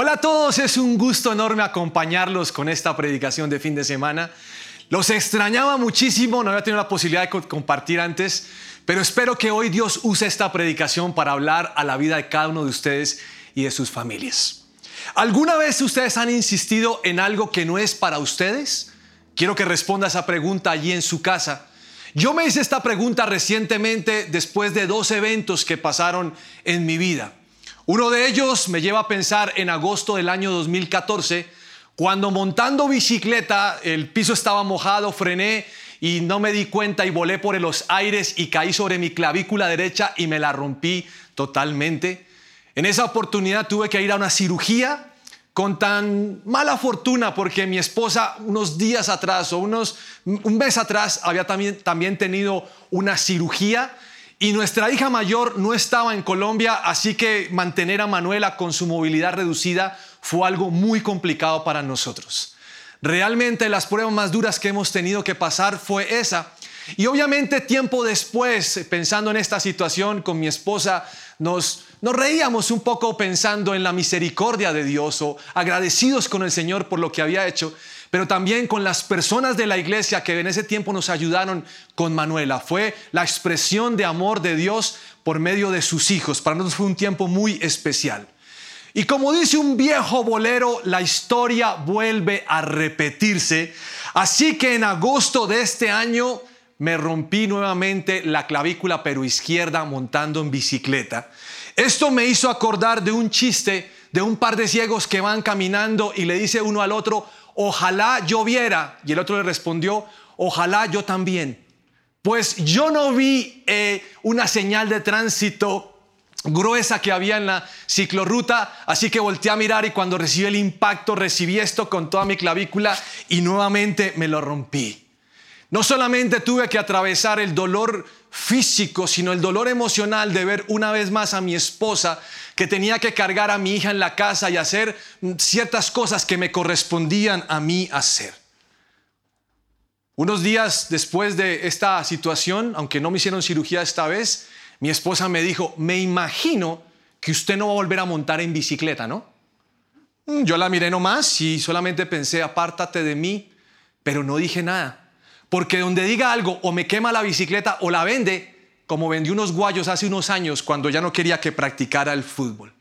Hola a todos, es un gusto enorme acompañarlos con esta predicación de fin de semana. Los extrañaba muchísimo, no había tenido la posibilidad de compartir antes, pero espero que hoy Dios use esta predicación para hablar a la vida de cada uno de ustedes y de sus familias. ¿Alguna vez ustedes han insistido en algo que no es para ustedes? Quiero que responda esa pregunta allí en su casa. Yo me hice esta pregunta recientemente después de dos eventos que pasaron en mi vida. Uno de ellos me lleva a pensar en agosto del año 2014, cuando montando bicicleta el piso estaba mojado, frené y no me di cuenta y volé por los aires y caí sobre mi clavícula derecha y me la rompí totalmente. En esa oportunidad tuve que ir a una cirugía con tan mala fortuna porque mi esposa unos días atrás o unos un mes atrás había también, también tenido una cirugía y nuestra hija mayor no estaba en Colombia, así que mantener a Manuela con su movilidad reducida fue algo muy complicado para nosotros. Realmente las pruebas más duras que hemos tenido que pasar fue esa. Y obviamente tiempo después, pensando en esta situación con mi esposa, nos, nos reíamos un poco pensando en la misericordia de Dios o agradecidos con el Señor por lo que había hecho pero también con las personas de la iglesia que en ese tiempo nos ayudaron con Manuela. Fue la expresión de amor de Dios por medio de sus hijos. Para nosotros fue un tiempo muy especial. Y como dice un viejo bolero, la historia vuelve a repetirse. Así que en agosto de este año me rompí nuevamente la clavícula pero izquierda montando en bicicleta. Esto me hizo acordar de un chiste de un par de ciegos que van caminando y le dice uno al otro, ojalá yo viera. Y el otro le respondió, ojalá yo también. Pues yo no vi eh, una señal de tránsito gruesa que había en la ciclorruta, así que volteé a mirar y cuando recibí el impacto recibí esto con toda mi clavícula y nuevamente me lo rompí. No solamente tuve que atravesar el dolor físico, sino el dolor emocional de ver una vez más a mi esposa que tenía que cargar a mi hija en la casa y hacer ciertas cosas que me correspondían a mí hacer. Unos días después de esta situación, aunque no me hicieron cirugía esta vez, mi esposa me dijo, me imagino que usted no va a volver a montar en bicicleta, ¿no? Mm, yo la miré nomás y solamente pensé, apártate de mí, pero no dije nada. Porque donde diga algo o me quema la bicicleta o la vende, como vendí unos guayos hace unos años cuando ya no quería que practicara el fútbol.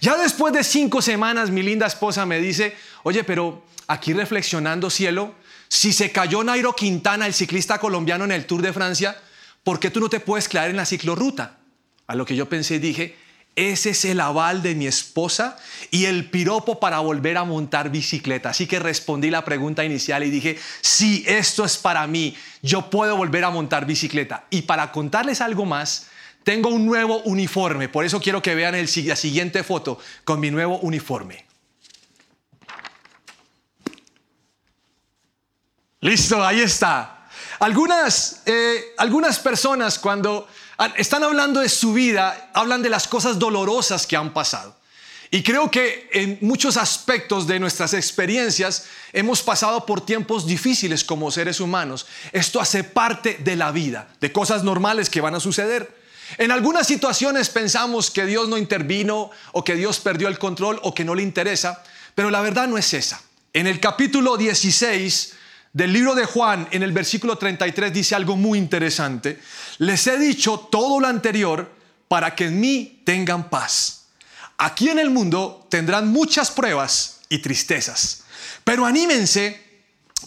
Ya después de cinco semanas mi linda esposa me dice, oye, pero aquí reflexionando cielo, si se cayó Nairo Quintana, el ciclista colombiano en el Tour de Francia, ¿por qué tú no te puedes quedar en la ciclorruta? A lo que yo pensé y dije, ese es el aval de mi esposa y el piropo para volver a montar bicicleta. Así que respondí la pregunta inicial y dije, si esto es para mí, yo puedo volver a montar bicicleta. Y para contarles algo más, tengo un nuevo uniforme. Por eso quiero que vean la siguiente foto con mi nuevo uniforme. Listo, ahí está. Algunas, eh, algunas personas cuando están hablando de su vida, hablan de las cosas dolorosas que han pasado. Y creo que en muchos aspectos de nuestras experiencias hemos pasado por tiempos difíciles como seres humanos. Esto hace parte de la vida, de cosas normales que van a suceder. En algunas situaciones pensamos que Dios no intervino o que Dios perdió el control o que no le interesa, pero la verdad no es esa. En el capítulo 16 del libro de Juan, en el versículo 33, dice algo muy interesante. Les he dicho todo lo anterior para que en mí tengan paz. Aquí en el mundo tendrán muchas pruebas y tristezas, pero anímense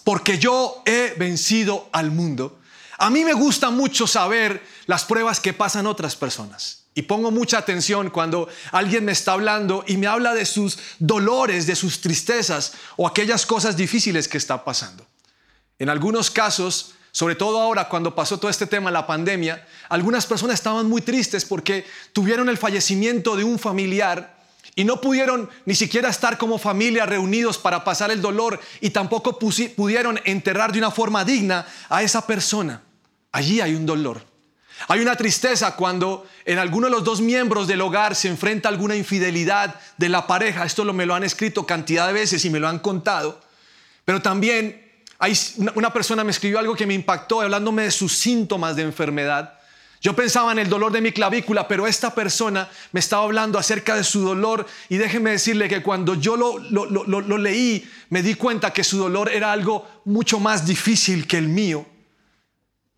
porque yo he vencido al mundo. A mí me gusta mucho saber las pruebas que pasan otras personas. Y pongo mucha atención cuando alguien me está hablando y me habla de sus dolores, de sus tristezas o aquellas cosas difíciles que está pasando. En algunos casos, sobre todo ahora cuando pasó todo este tema, la pandemia, algunas personas estaban muy tristes porque tuvieron el fallecimiento de un familiar y no pudieron ni siquiera estar como familia reunidos para pasar el dolor y tampoco pudieron enterrar de una forma digna a esa persona. Allí hay un dolor. Hay una tristeza cuando en alguno de los dos miembros del hogar se enfrenta alguna infidelidad de la pareja. Esto me lo han escrito cantidad de veces y me lo han contado. Pero también una persona me escribió algo que me impactó hablándome de sus síntomas de enfermedad. Yo pensaba en el dolor de mi clavícula, pero esta persona me estaba hablando acerca de su dolor y déjeme decirle que cuando yo lo, lo, lo, lo, leí, me di cuenta que su dolor era algo mucho más difícil que el mío.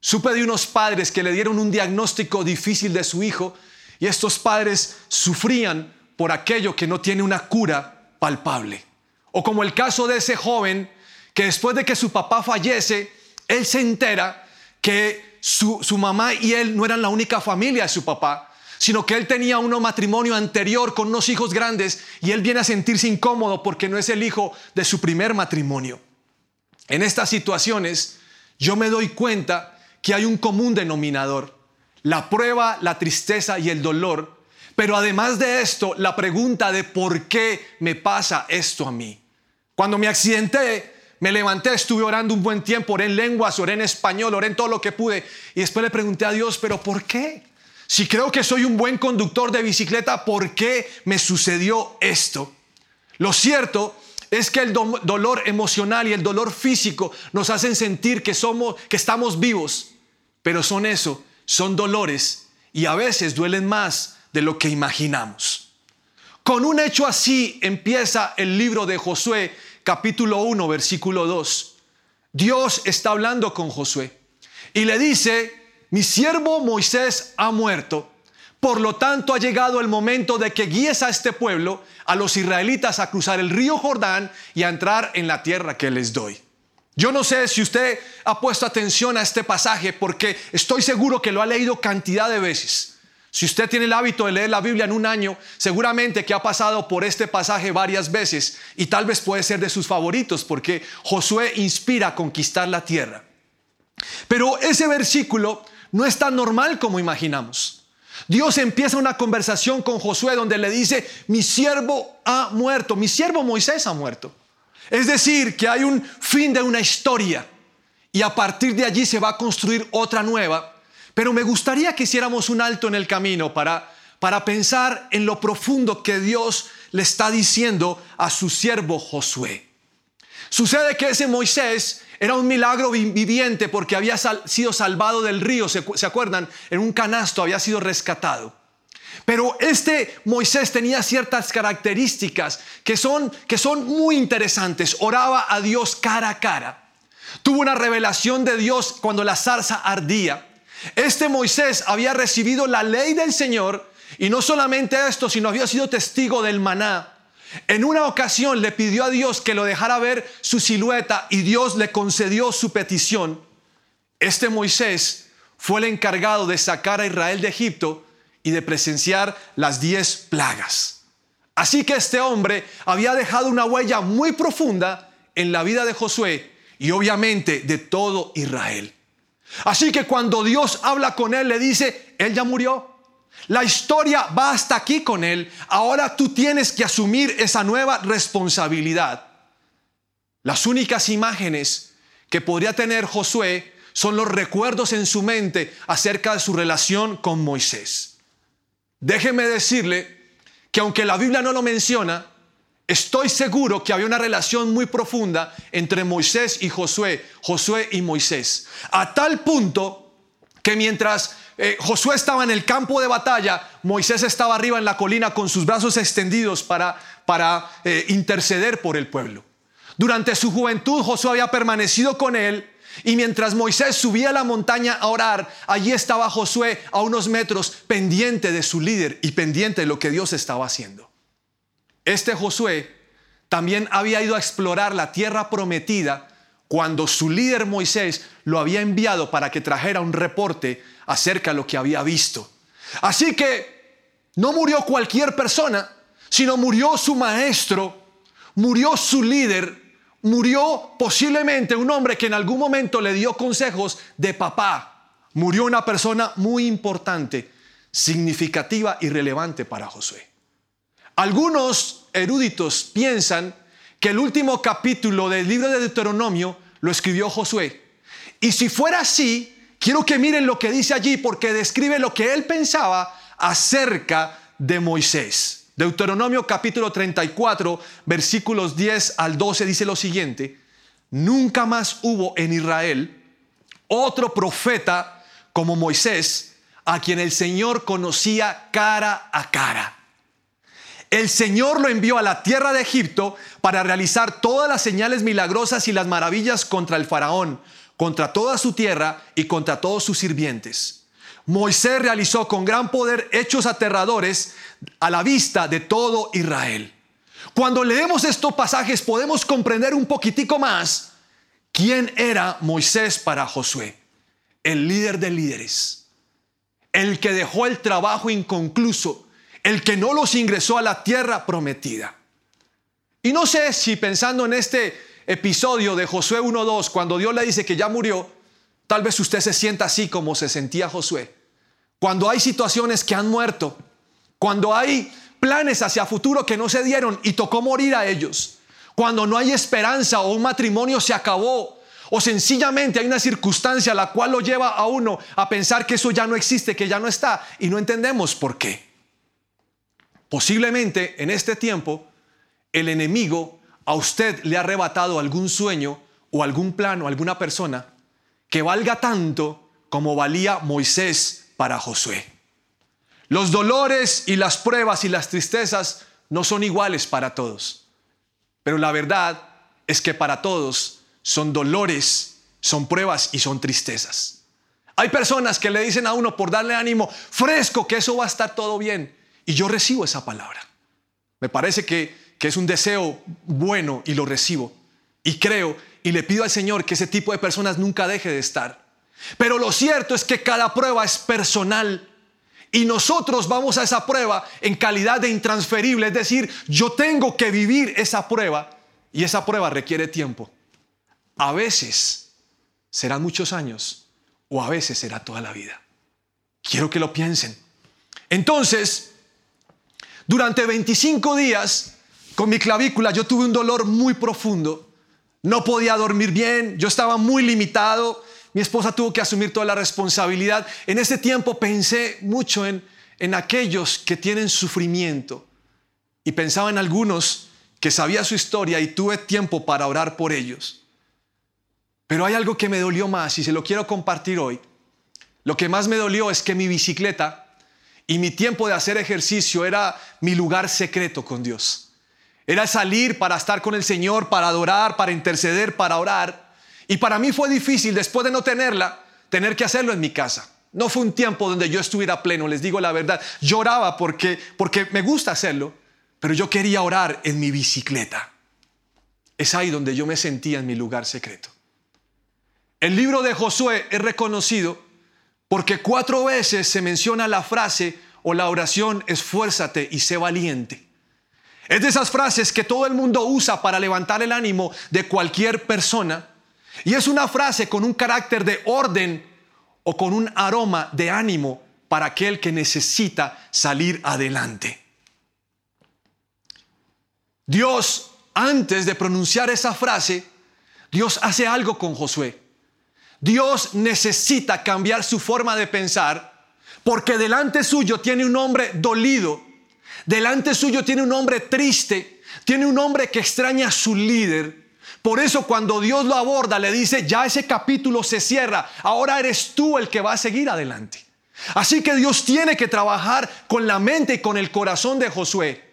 Supe de unos padres que le dieron un diagnóstico difícil de su hijo y estos padres sufrían por aquello que no tiene una cura palpable. O como el caso de ese joven que después de que su papá fallece, él se entera que su, mamá y él no eran la única familia de su papá, sino que él tenía un matrimonio anterior con unos hijos grandes y él viene a sentirse incómodo porque no es el hijo de su primer matrimonio. En estas situaciones yo me doy cuenta que hay un común denominador, la prueba, la tristeza y el dolor, pero además de esto, la pregunta de por qué me pasa esto a mí. Cuando me accidenté, me levanté, estuve orando un buen tiempo, oré en lenguas, oré en español, oré en todo lo que pude. Y después le pregunté a Dios, pero ¿por qué? Si creo que soy un buen conductor de bicicleta, ¿por qué me sucedió esto? Lo cierto es que el dolor emocional y el dolor físico nos hacen sentir que somos que estamos vivos, pero son eso, son dolores y a veces duelen más de lo que imaginamos. Con un hecho así empieza el libro de Josué capítulo 1, versículo 2. Dios está hablando con Josué y le dice, mi siervo Moisés ha muerto, por lo tanto ha llegado el momento de que guíes a este pueblo, a los israelitas, a cruzar el río Jordán y a entrar en la tierra que les doy. Yo no sé si usted ha puesto atención a este pasaje porque estoy seguro que lo ha leído cantidad de veces. Si usted tiene el hábito de leer la Biblia en un año, seguramente que ha pasado por este pasaje varias veces y tal vez puede ser de sus favoritos porque Josué inspira a conquistar la tierra. Pero ese versículo no es tan normal como imaginamos. Dios empieza una conversación con Josué donde le dice, mi siervo ha muerto, mi siervo Moisés ha muerto. Es decir, que hay un fin de una historia y a partir de allí se va a construir otra nueva pero me gustaría que hiciéramos un alto en el camino para, para pensar en lo profundo que Dios le está diciendo a su siervo Josué. Sucede que ese Moisés era un milagro viviente porque había sido salvado del río, ¿se, ¿se acuerdan? En un canasto había sido rescatado. Pero este Moisés tenía ciertas características que son, que son muy interesantes. Oraba a Dios cara a cara. Tuvo una revelación de Dios cuando la zarza ardía. Este Moisés había recibido la ley del Señor y no solamente esto, sino había sido testigo del maná. En una ocasión le pidió a Dios que lo dejara ver su silueta y Dios le concedió su petición. Este Moisés fue el encargado de sacar a Israel de Egipto y de presenciar las diez plagas. Así que este hombre había dejado una huella muy profunda en la vida de Josué y obviamente de todo Israel. Así que cuando Dios habla con él, le dice, él ya murió. La historia va hasta aquí con él. Ahora tú tienes que asumir esa nueva responsabilidad. Las únicas imágenes que podría tener Josué son los recuerdos en su mente acerca de su relación con Moisés. Déjeme decirle que aunque la Biblia no lo menciona, Estoy seguro que había una relación muy profunda entre Moisés y Josué, Josué y Moisés, a tal punto que mientras eh, Josué estaba en el campo de batalla, Moisés estaba arriba en la colina con sus brazos extendidos para, para eh, interceder por el pueblo. Durante su juventud Josué había permanecido con él y mientras Moisés subía a la montaña a orar, allí estaba Josué a unos metros pendiente de su líder y pendiente de lo que Dios estaba haciendo. Este Josué también había ido a explorar la tierra prometida cuando su líder Moisés lo había enviado para que trajera un reporte acerca de lo que había visto. Así que no murió cualquier persona, sino murió su maestro, murió su líder, murió posiblemente un hombre que en algún momento le dio consejos de papá. Murió una persona muy importante, significativa y relevante para Josué. Algunos eruditos piensan que el último capítulo del libro de Deuteronomio lo escribió Josué. Y si fuera así, quiero que miren lo que dice allí porque describe lo que él pensaba acerca de Moisés. Deuteronomio capítulo 34, versículos 10 al 12 dice lo siguiente, nunca más hubo en Israel otro profeta como Moisés, a quien el Señor conocía cara a cara. El Señor lo envió a la tierra de Egipto para realizar todas las señales milagrosas y las maravillas contra el faraón, contra toda su tierra y contra todos sus sirvientes. Moisés realizó con gran poder hechos aterradores a la vista de todo Israel. Cuando leemos estos pasajes podemos comprender un poquitico más quién era Moisés para Josué, el líder de líderes, el que dejó el trabajo inconcluso el que no los ingresó a la tierra prometida. Y no sé si pensando en este episodio de Josué 1.2, cuando Dios le dice que ya murió, tal vez usted se sienta así como se sentía Josué. Cuando hay situaciones que han muerto, cuando hay planes hacia futuro que no se dieron y tocó morir a ellos, cuando no hay esperanza o un matrimonio se acabó, o sencillamente hay una circunstancia la cual lo lleva a uno a pensar que eso ya no existe, que ya no está, y no entendemos por qué. Posiblemente en este tiempo el enemigo a usted le ha arrebatado algún sueño o algún plan o alguna persona que valga tanto como valía Moisés para Josué. Los dolores y las pruebas y las tristezas no son iguales para todos, pero la verdad es que para todos son dolores, son pruebas y son tristezas. Hay personas que le dicen a uno por darle ánimo fresco que eso va a estar todo bien. Y yo recibo esa palabra. Me parece que, es un deseo bueno y lo recibo. Y creo y le pido al Señor que ese tipo de personas nunca deje de estar. Pero lo cierto es que cada prueba es personal. Y nosotros vamos a esa prueba en calidad de intransferible. Es decir, yo tengo que vivir esa prueba y esa prueba requiere tiempo. A veces serán muchos años o a veces será toda la vida. Quiero que lo piensen. Entonces, durante 25 días, con mi clavícula, yo tuve un dolor muy profundo. No podía dormir bien, yo estaba muy limitado. Mi esposa tuvo que asumir toda la responsabilidad. En ese tiempo pensé mucho en, en aquellos que tienen sufrimiento y pensaba en algunos que sabía su historia y tuve tiempo para orar por ellos. Pero hay algo que me dolió más y se lo quiero compartir hoy. Lo que más me dolió es que mi bicicleta y mi tiempo de hacer ejercicio era mi lugar secreto con Dios. Era salir para estar con el Señor, para adorar, para interceder, para orar. Y para mí fue difícil, después de no tenerla, tener que hacerlo en mi casa. No fue un tiempo donde yo estuviera pleno, les digo la verdad. Lloraba porque, porque me gusta hacerlo, pero yo quería orar en mi bicicleta. Es ahí donde yo me sentía en mi lugar secreto. El libro de Josué es reconocido porque cuatro veces se menciona la frase o la oración esfuérzate y sé valiente. Es de esas frases que todo el mundo usa para levantar el ánimo de cualquier persona. Y es una frase con un carácter de orden o con un aroma de ánimo para aquel que necesita salir adelante. Dios, antes de pronunciar esa frase, Dios hace algo con Josué. Dios necesita cambiar su forma de pensar porque delante suyo tiene un hombre dolido, delante suyo tiene un hombre triste, tiene un hombre que extraña a su líder. Por eso cuando Dios lo aborda le dice, ya ese capítulo se cierra, ahora eres tú el que va a seguir adelante. Así que Dios tiene que trabajar con la mente y con el corazón de Josué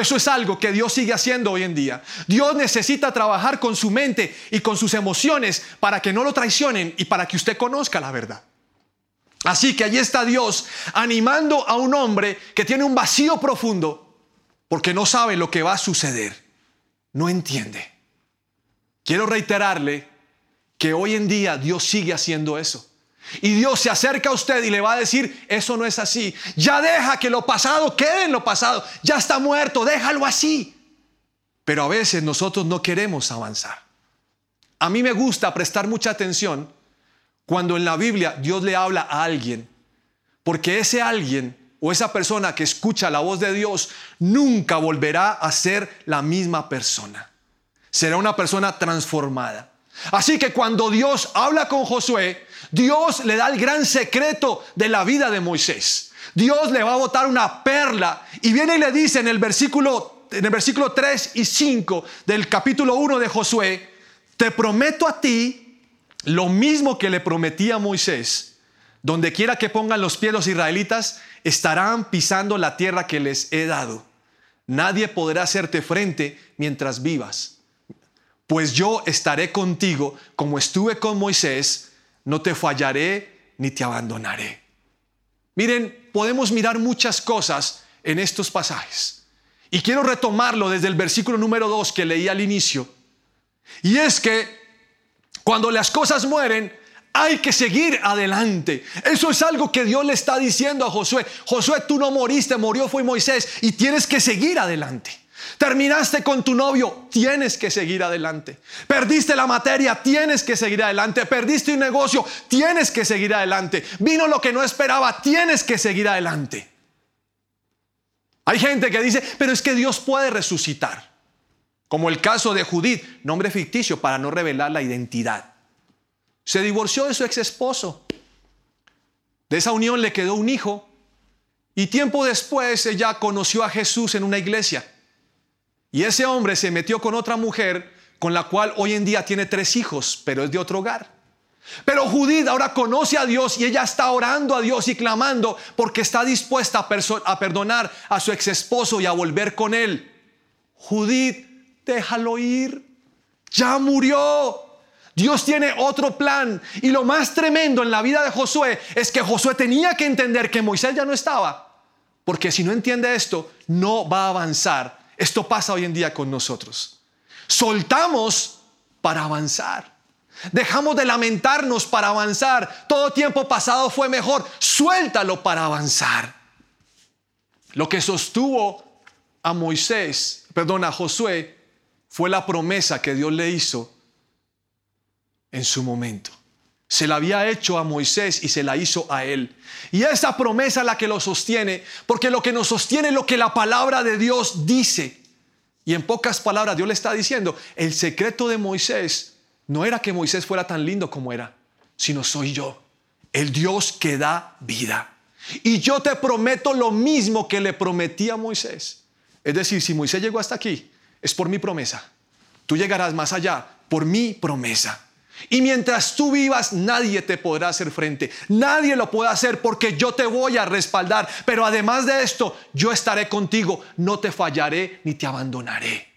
eso es algo que Dios sigue haciendo hoy en día. Dios necesita trabajar con su mente y con sus emociones para que no lo traicionen y para que usted conozca la verdad. Así que allí está Dios animando a un hombre que tiene un vacío profundo porque no sabe lo que va a suceder. No entiende. Quiero reiterarle que hoy en día Dios sigue haciendo eso. Y Dios se acerca a usted y le va a decir, eso no es así. Ya deja que lo pasado quede en lo pasado. Ya está muerto, déjalo así. Pero a veces nosotros no queremos avanzar. A mí me gusta prestar mucha atención cuando en la Biblia Dios le habla a alguien. Porque ese alguien o esa persona que escucha la voz de Dios nunca volverá a ser la misma persona. Será una persona transformada. Así que cuando Dios habla con Josué, Dios le da el gran secreto de la vida de Moisés. Dios le va a botar una perla y viene y le dice en el versículo en el versículo 3 y 5 del capítulo 1 de Josué, te prometo a ti lo mismo que le prometí a Moisés, Donde quiera que pongan los pies los israelitas, estarán pisando la tierra que les he dado. Nadie podrá hacerte frente mientras vivas. Pues yo estaré contigo como estuve con Moisés, no te fallaré ni te abandonaré. Miren, podemos mirar muchas cosas en estos pasajes. Y quiero retomarlo desde el versículo número 2 que leí al inicio. Y es que cuando las cosas mueren, hay que seguir adelante. Eso es algo que Dios le está diciendo a Josué. Josué, tú no moriste, murió fue Moisés y tienes que seguir adelante. Terminaste con tu novio, tienes que seguir adelante. Perdiste la materia, tienes que seguir adelante. Perdiste un negocio, tienes que seguir adelante. Vino lo que no esperaba, tienes que seguir adelante. Hay gente que dice, pero es que Dios puede resucitar. Como el caso de Judith, nombre ficticio para no revelar la identidad. Se divorció de su ex esposo. De esa unión le quedó un hijo. Y tiempo después ella conoció a Jesús en una iglesia. Y ese hombre se metió con otra mujer con la cual hoy en día tiene tres hijos, pero es de otro hogar. Pero Judith ahora conoce a Dios y ella está orando a Dios y clamando porque está dispuesta a, perdonar a su ex esposo y a volver con él. Judith, déjalo ir. Ya murió. Dios tiene otro plan. Y lo más tremendo en la vida de Josué es que Josué tenía que entender que Moisés ya no estaba. Porque si no entiende esto, no va a avanzar. Esto pasa hoy en día con nosotros. Soltamos para avanzar. Dejamos de lamentarnos para avanzar. Todo tiempo pasado fue mejor. Suéltalo para avanzar. Lo que sostuvo a Moisés, perdón, a Josué, fue la promesa que Dios le hizo en su momento. Se la había hecho a Moisés y se la hizo a él. Y esa promesa es la que lo sostiene, porque lo que nos sostiene es lo que la palabra de Dios dice. Y en pocas palabras Dios le está diciendo, el secreto de Moisés no era que Moisés fuera tan lindo como era, sino soy yo, el Dios que da vida. Y yo te prometo lo mismo que le prometí a Moisés. Es decir, si Moisés llegó hasta aquí, es por mi promesa. Tú llegarás más allá por mi promesa. Y mientras tú vivas, nadie te podrá hacer frente. Nadie lo puede hacer porque yo te voy a respaldar. Pero además de esto, yo estaré contigo. No te fallaré ni te abandonaré.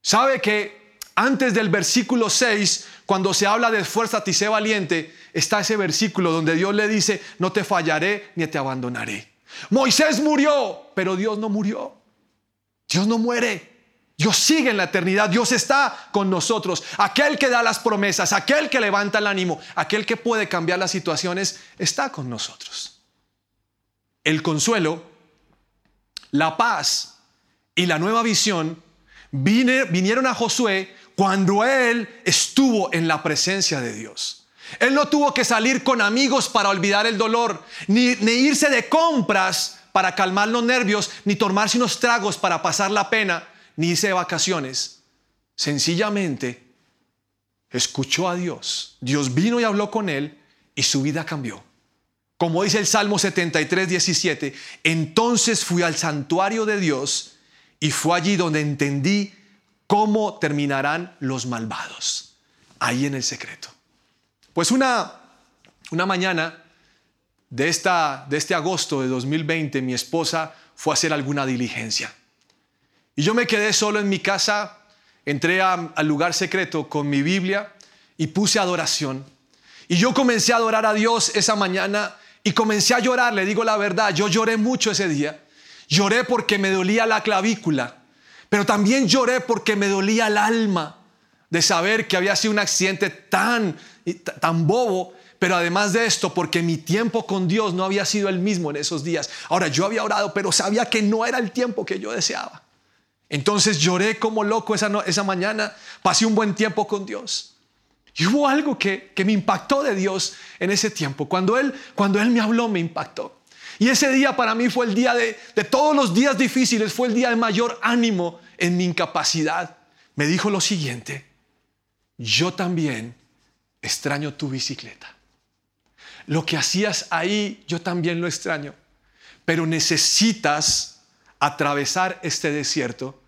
¿Sabe que antes del versículo 6, cuando se habla de esfuérzate y sé valiente, está ese versículo donde Dios le dice, no te fallaré ni te abandonaré. Moisés murió, pero Dios no murió. Dios no muere. Dios sigue en la eternidad, Dios está con nosotros. Aquel que da las promesas, aquel que levanta el ánimo, aquel que puede cambiar las situaciones, está con nosotros. El consuelo, la paz y la nueva visión vinieron a Josué cuando él estuvo en la presencia de Dios. Él no tuvo que salir con amigos para olvidar el dolor, ni, irse de compras para calmar los nervios, ni tomarse unos tragos para pasar la pena, ni de vacaciones. Sencillamente escuchó a Dios. Dios vino y habló con él y su vida cambió. Como dice el Salmo 73, 17, entonces fui al santuario de Dios y fue allí donde entendí cómo terminarán los malvados. Ahí en el secreto. Pues una, una mañana de, esta, de este agosto de 2020, mi esposa fue a hacer alguna diligencia. Y yo me quedé solo en mi casa, entré al lugar secreto con mi Biblia y puse adoración. Y yo comencé a adorar a Dios esa mañana y comencé a llorar, le digo la verdad, yo lloré mucho ese día. Lloré porque me dolía la clavícula. Pero también lloré porque me dolía el alma de saber que había sido un accidente tan, tan bobo, pero además de esto, porque mi tiempo con Dios no había sido el mismo en esos días. Ahora, yo había orado, pero sabía que no era el tiempo que yo deseaba. Entonces lloré como loco esa, esa mañana, pasé un buen tiempo con Dios. Y hubo algo que, que me impactó de Dios en ese tiempo. Cuando él, cuando él me habló, me impactó. Y ese día para mí fue el día de, de todos los días difíciles, fue el día de mayor ánimo en mi incapacidad. Me dijo lo siguiente, yo también extraño tu bicicleta. Lo que hacías ahí, yo también lo extraño. Pero necesitas atravesar este desierto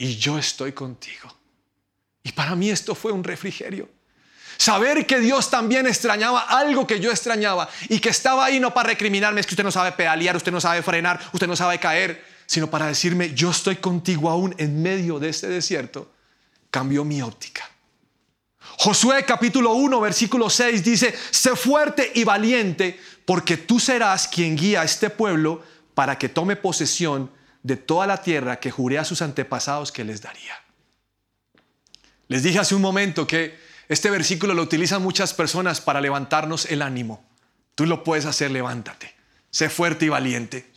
y yo estoy contigo. Y para mí esto fue un refrigerio. Saber que Dios también extrañaba algo que yo extrañaba y que estaba ahí no para recriminarme, es que usted no sabe pedalear, usted no sabe frenar, usted no sabe caer, sino para decirme, yo estoy contigo aún en medio de este desierto, cambió mi óptica. Josué capítulo 1, versículo 6 dice, sé fuerte y valiente, porque tú serás quien guía a este pueblo para que tome posesión de toda la tierra que juré a sus antepasados que les daría. Les dije hace un momento que este versículo lo utilizan muchas personas para levantarnos el ánimo. Tú lo puedes hacer, levántate. Sé fuerte y valiente.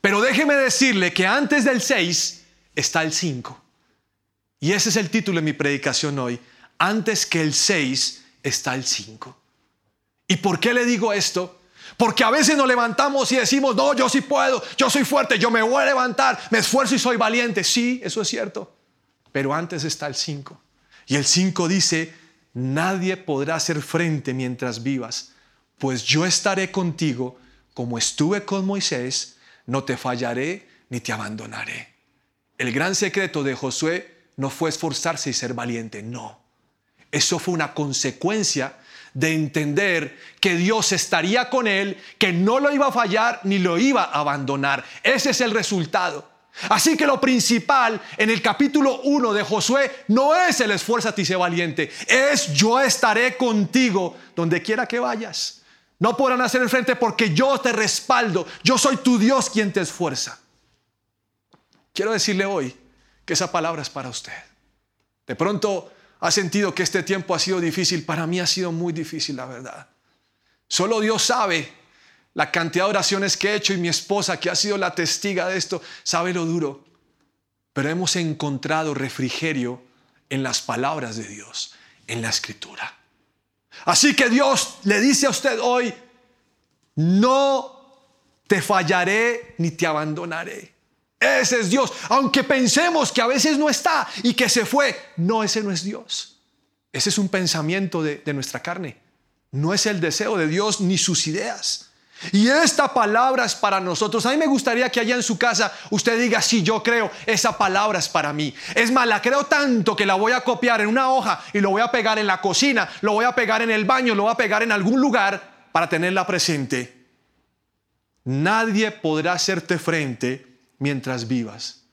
Pero déjeme decirle que antes del 6 está el 5. Y ese es el título de mi predicación hoy. Antes que el 6 está el 5. ¿Y por qué le digo esto? Porque a veces nos levantamos y decimos, no, yo sí puedo, yo soy fuerte, yo me voy a levantar, me esfuerzo y soy valiente. Sí, eso es cierto. Pero antes está el 5. Y el 5 dice, nadie podrá hacer frente mientras vivas, pues yo estaré contigo como estuve con Moisés, no te fallaré ni te abandonaré. El gran secreto de Josué no fue esforzarse y ser valiente, no. Eso fue una consecuencia de entender que Dios estaría con él, que no lo iba a fallar ni lo iba a abandonar. Ese es el resultado. Así que lo principal en el capítulo 1 de Josué no es el esfuérzate y sé valiente, es yo estaré contigo donde quiera que vayas. No podrán hacer el frente porque yo te respaldo, yo soy tu Dios quien te esfuerza. Quiero decirle hoy que esa palabra es para usted. De pronto ha sentido que este tiempo ha sido difícil, para mí ha sido muy difícil, la verdad. Solo Dios sabe la cantidad de oraciones que he hecho y mi esposa, que ha sido la testiga de esto, sabe lo duro. Pero hemos encontrado refrigerio en las palabras de Dios, en la escritura. Así que Dios le dice a usted hoy, no te fallaré ni te abandonaré. Ese es Dios. Aunque pensemos que a veces no está y que se fue, no, ese no es Dios. Ese es un pensamiento de, nuestra carne. No es el deseo de Dios ni sus ideas. Y esta palabra es para nosotros. A mí me gustaría que allá en su casa usted diga, sí, yo creo, esa palabra es para mí. Es más, la creo tanto que la voy a copiar en una hoja y lo voy a pegar en la cocina, lo voy a pegar en el baño, lo voy a pegar en algún lugar para tenerla presente. Nadie podrá hacerte frente mientras vivas,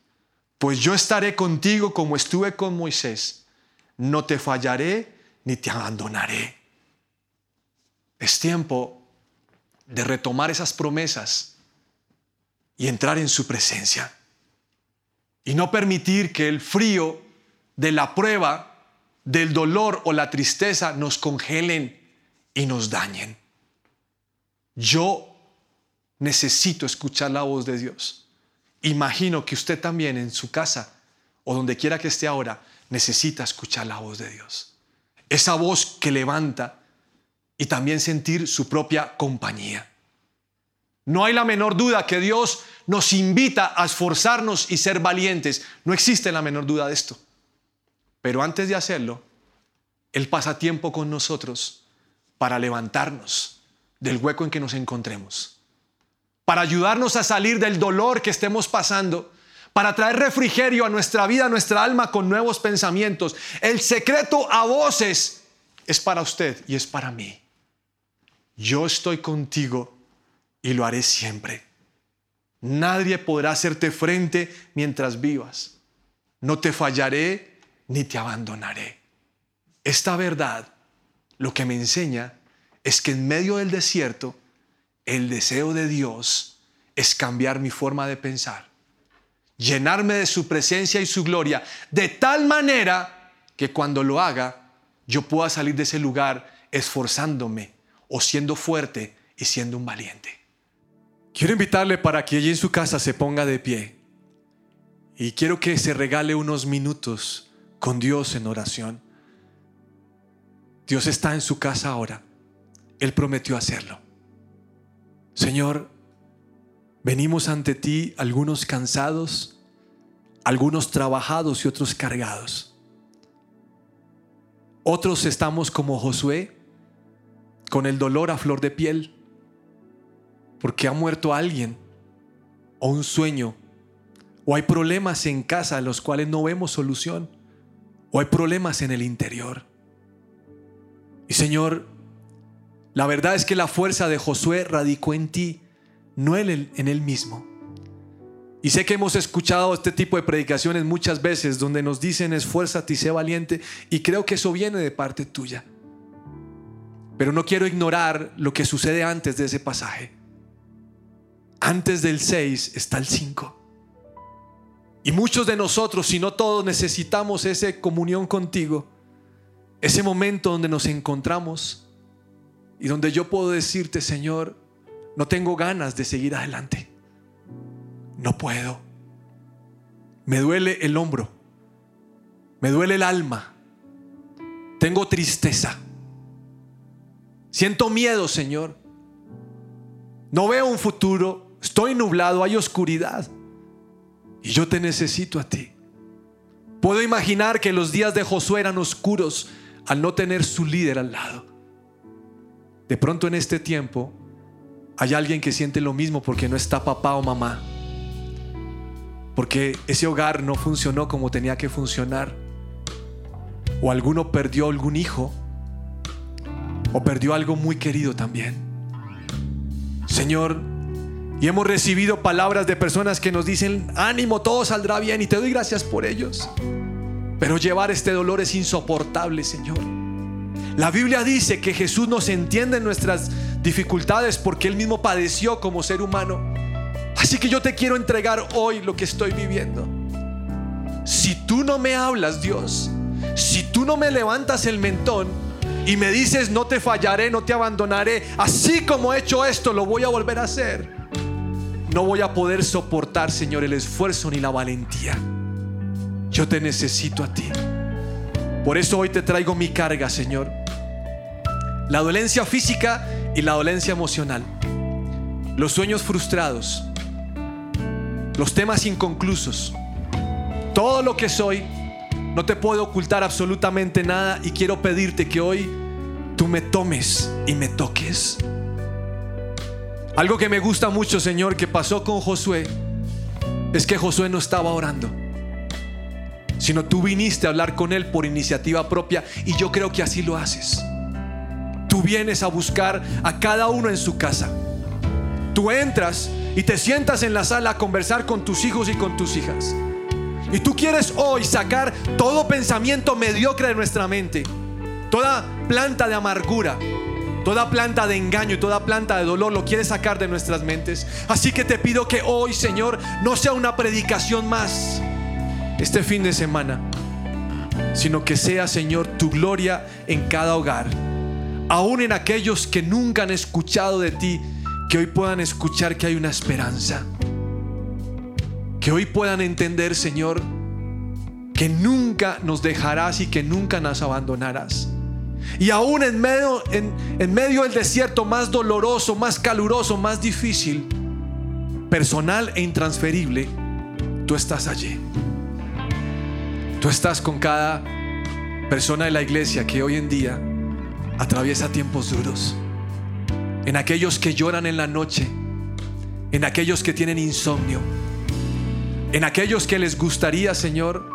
pues yo estaré contigo como estuve con Moisés. No te fallaré ni te abandonaré. Es tiempo de retomar esas promesas y entrar en su presencia. Y no permitir que el frío de la prueba, del dolor o la tristeza nos congelen y nos dañen. Yo necesito escuchar la voz de Dios. Imagino que usted también en su casa o donde quiera que esté ahora necesita escuchar la voz de Dios. Esa voz que levanta y también sentir su propia compañía. No hay la menor duda que Dios nos invita a esforzarnos y ser valientes. No existe la menor duda de esto. Pero antes de hacerlo, Él pasa tiempo con nosotros para levantarnos del hueco en que nos encontremos, para ayudarnos a salir del dolor que estemos pasando, para traer refrigerio a nuestra vida, a nuestra alma con nuevos pensamientos. El secreto a voces es para usted y es para mí yo estoy contigo y lo haré siempre. Nadie podrá hacerte frente mientras vivas. No te fallaré ni te abandonaré. Esta verdad lo que me enseña es que en medio del desierto, el deseo de Dios es cambiar mi forma de pensar, llenarme de su presencia y su gloria, de tal manera que cuando lo haga, yo pueda salir de ese lugar esforzándome o siendo fuerte y siendo un valiente. Quiero invitarle para que allí en su casa se ponga de pie y quiero que se regale unos minutos con Dios en oración. Dios está en su casa ahora. Él prometió hacerlo. Señor, venimos ante ti algunos cansados, algunos trabajados y otros cargados. Otros estamos como Josué, con el dolor a flor de piel, porque ha muerto alguien, o un sueño, o hay problemas en casa a los cuales no vemos solución, o hay problemas en el interior. Y Señor, la verdad es que la fuerza de Josué radicó en ti, no en él, en él mismo. Y sé que hemos escuchado este tipo de predicaciones muchas veces donde nos dicen esfuérzate y sé valiente y creo que eso viene de parte tuya. Pero no quiero ignorar lo que sucede antes de ese pasaje. Antes del 6 está el 5. Y muchos de nosotros, si no todos, necesitamos esa comunión contigo. Ese momento donde nos encontramos y donde yo puedo decirte, Señor, no tengo ganas de seguir adelante no puedo. Me duele el hombro. Me duele el alma. Tengo tristeza. Siento miedo, Señor. No veo un futuro. Estoy nublado, hay oscuridad. Y yo te necesito a ti. Puedo imaginar que los días de Josué eran oscuros al no tener su líder al lado. De pronto en este tiempo hay alguien que siente lo mismo porque no está papá o mamá porque ese hogar no funcionó como tenía que funcionar. O alguno perdió algún hijo. O perdió algo muy querido también. Señor, y hemos recibido palabras de personas que nos dicen, ánimo, todo saldrá bien y te doy gracias por ellos. Pero llevar este dolor es insoportable, Señor. La Biblia dice que Jesús nos entiende en nuestras dificultades porque Él mismo padeció como ser humano. Así que yo te quiero entregar hoy lo que estoy viviendo. Si tú no me hablas, Dios, si tú no me levantas el mentón y me dices, no te fallaré, no te abandonaré, así como he hecho esto, lo voy a volver a hacer, no voy a poder soportar, Señor, el esfuerzo ni la valentía. Yo te necesito a ti. Por eso hoy te traigo mi carga, Señor. La dolencia física y la dolencia emocional. Los sueños frustrados los temas inconclusos, todo lo que soy, no te puedo ocultar absolutamente nada y quiero pedirte que hoy tú me tomes y me toques. Algo que me gusta mucho, Señor, que pasó con Josué, es que Josué no estaba orando, sino tú viniste a hablar con él por iniciativa propia y yo creo que así lo haces. Tú vienes a buscar a cada uno en su casa. Tú entras y te sientas en la sala a conversar con tus hijos y con tus hijas. Y tú quieres hoy sacar todo pensamiento mediocre de nuestra mente, toda planta de amargura, toda planta de engaño y toda planta de dolor lo quieres sacar de nuestras mentes. Así que te pido que hoy, Señor, no sea una predicación más este fin de semana, sino que sea, Señor, tu gloria en cada hogar, aún en aquellos que nunca han escuchado de ti que hoy puedan escuchar que hay una esperanza. Que hoy puedan entender, Señor, que nunca nos dejarás y que nunca nos abandonarás. Y aún en medio, en, en medio del desierto más doloroso, más caluroso, más difícil, personal e intransferible, tú estás allí. Tú estás con cada persona de la iglesia que hoy en día atraviesa tiempos duros en aquellos que lloran en la noche, en aquellos que tienen insomnio, en aquellos que les gustaría, Señor,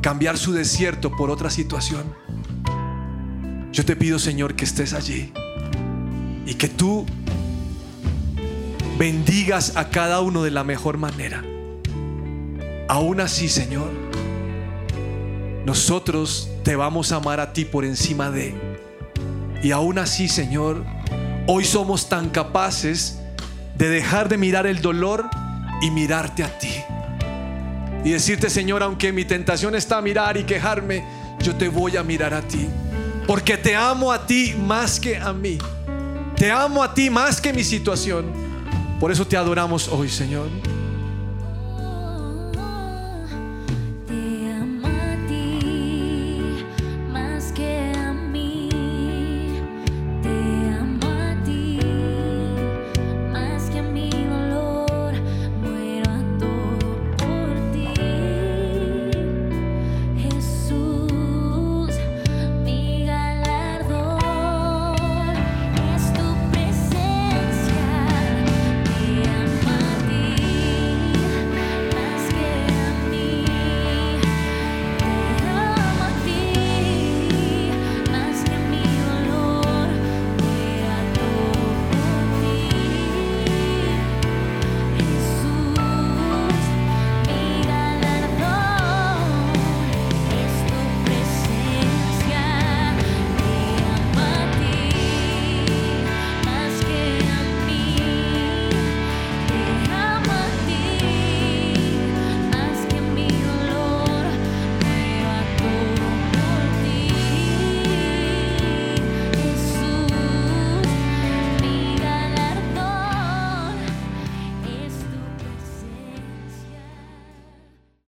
cambiar su desierto por otra situación. Yo te pido, Señor, que estés allí y que tú bendigas a cada uno de la mejor manera. Aún así, Señor, nosotros te vamos a amar a ti por encima de. Y aún así, Señor, Hoy somos tan capaces de dejar de mirar el dolor y mirarte a ti. Y decirte, Señor, aunque mi tentación está a mirar y quejarme, yo te voy a mirar a ti. Porque te amo a ti más que a mí. Te amo a ti más que mi situación. Por eso te adoramos hoy, Señor.